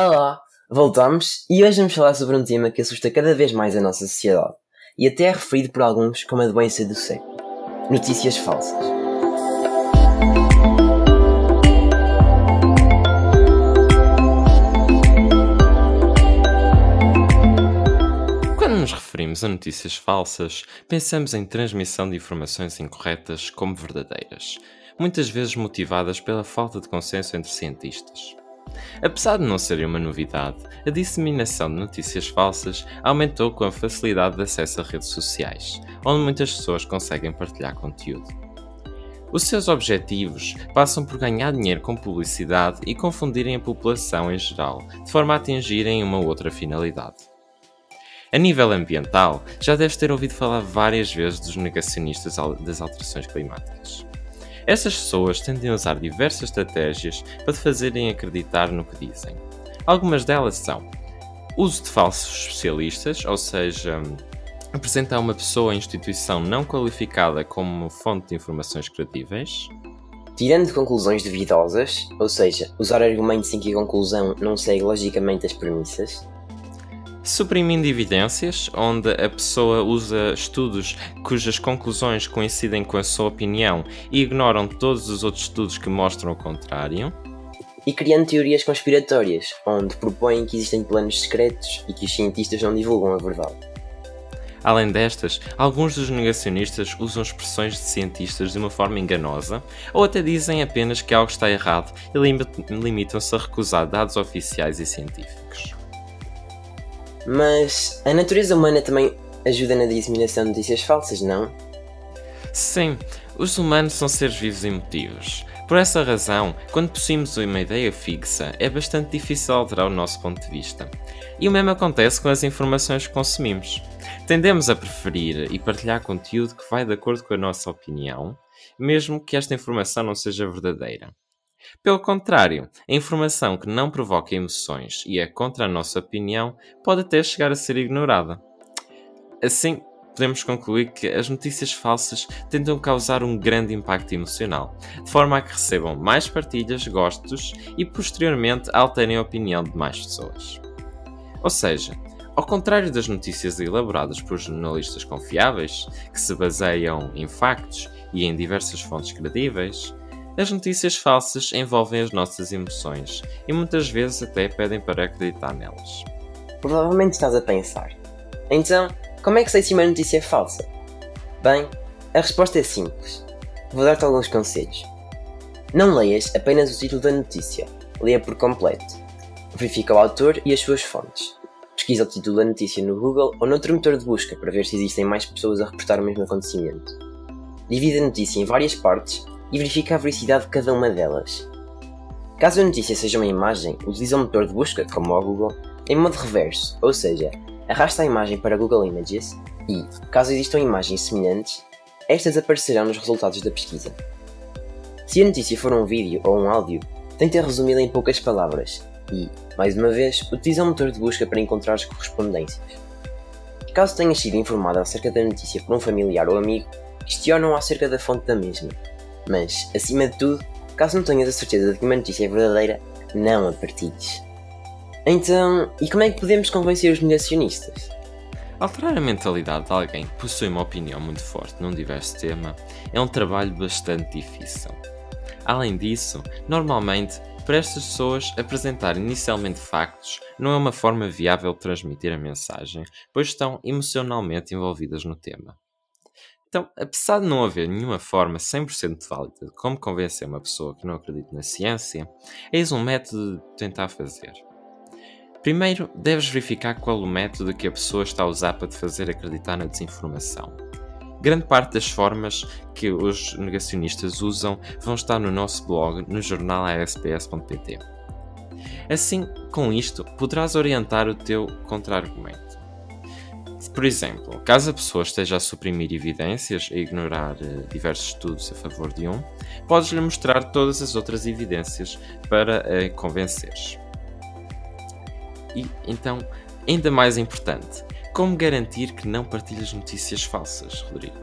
Olá, voltamos e hoje vamos falar sobre um tema que assusta cada vez mais a nossa sociedade e até é referido por alguns como a doença do século: notícias falsas. Quando nos referimos a notícias falsas, pensamos em transmissão de informações incorretas como verdadeiras, muitas vezes motivadas pela falta de consenso entre cientistas. Apesar de não serem uma novidade, a disseminação de notícias falsas aumentou com a facilidade de acesso a redes sociais, onde muitas pessoas conseguem partilhar conteúdo. Os seus objetivos passam por ganhar dinheiro com publicidade e confundirem a população em geral, de forma a atingirem uma outra finalidade. A nível ambiental, já deves ter ouvido falar várias vezes dos negacionistas das alterações climáticas. Estas pessoas tendem a usar diversas estratégias para te fazerem acreditar no que dizem. Algumas delas são uso de falsos especialistas, ou seja, apresentar uma pessoa ou instituição não qualificada como fonte de informações credíveis. Tirando conclusões duvidosas, ou seja, usar argumentos em que a conclusão não segue logicamente as premissas suprimindo evidências, onde a pessoa usa estudos cujas conclusões coincidem com a sua opinião e ignoram todos os outros estudos que mostram o contrário. E criando teorias conspiratórias, onde propõem que existem planos secretos e que os cientistas não divulgam a verdade. Além destas, alguns dos negacionistas usam expressões de cientistas de uma forma enganosa ou até dizem apenas que algo está errado e limitam-se a recusar dados oficiais e científicos. Mas a natureza humana também ajuda na disseminação de notícias falsas, não? Sim, os humanos são seres vivos e emotivos. Por essa razão, quando possuímos uma ideia fixa, é bastante difícil alterar o nosso ponto de vista. E o mesmo acontece com as informações que consumimos. Tendemos a preferir e partilhar conteúdo que vai de acordo com a nossa opinião, mesmo que esta informação não seja verdadeira. Pelo contrário, a informação que não provoca emoções e é contra a nossa opinião pode até chegar a ser ignorada. Assim, podemos concluir que as notícias falsas tentam causar um grande impacto emocional, de forma a que recebam mais partilhas, gostos e posteriormente alterem a opinião de mais pessoas. Ou seja, ao contrário das notícias elaboradas por jornalistas confiáveis, que se baseiam em factos e em diversas fontes credíveis, as notícias falsas envolvem as nossas emoções e muitas vezes até pedem para acreditar nelas. Provavelmente estás a pensar. Então, como é que sei se uma notícia é falsa? Bem, a resposta é simples. Vou dar-te alguns conselhos. Não leias apenas o título da notícia, leia por completo. Verifica o autor e as suas fontes. Pesquisa o título da notícia no Google ou noutro motor de busca para ver se existem mais pessoas a reportar o mesmo acontecimento. Divide a notícia em várias partes e verifica a veracidade de cada uma delas. Caso a notícia seja uma imagem, utiliza o motor de busca, como o Google, em modo reverso, ou seja, arrasta a imagem para Google Images e, caso existam imagens semelhantes, estas aparecerão nos resultados da pesquisa. Se a notícia for um vídeo ou um áudio, tenta resumi-la em poucas palavras e, mais uma vez, utiliza o motor de busca para encontrar as correspondências. Caso tenhas sido informado acerca da notícia por um familiar ou amigo, questiona-o acerca da fonte da mesma mas, acima de tudo, caso não tenhas a certeza de que uma notícia é verdadeira, não a partilhes. Então, e como é que podemos convencer os negacionistas? Alterar a mentalidade de alguém que possui uma opinião muito forte num diverso tema é um trabalho bastante difícil. Além disso, normalmente, para estas pessoas, apresentar inicialmente factos não é uma forma viável de transmitir a mensagem, pois estão emocionalmente envolvidas no tema. Então, apesar de não haver nenhuma forma 100% válida de como convencer uma pessoa que não acredita na ciência, eis um método de tentar fazer. Primeiro, deves verificar qual o método que a pessoa está a usar para te fazer acreditar na desinformação. Grande parte das formas que os negacionistas usam vão estar no nosso blog no jornal asps.pt. Assim, com isto, poderás orientar o teu contra-argumento. Por exemplo, caso a pessoa esteja a suprimir evidências e ignorar uh, diversos estudos a favor de um, podes-lhe mostrar todas as outras evidências para a convenceres. E então, ainda mais importante, como garantir que não partilhas notícias falsas, Rodrigo?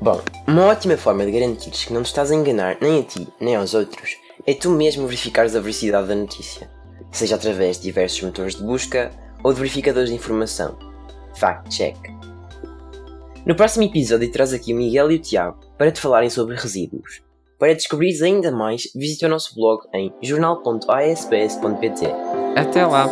Bom, uma ótima forma de garantires que não te estás a enganar nem a ti nem aos outros é tu mesmo verificares a veracidade da notícia. seja através de diversos motores de busca ou de verificadores de informação. Fact check. No próximo episódio traz aqui o Miguel e o Tiago para te falarem sobre resíduos. Para descobrir ainda mais, visite o nosso blog em jornal.asps.pt. Até lá!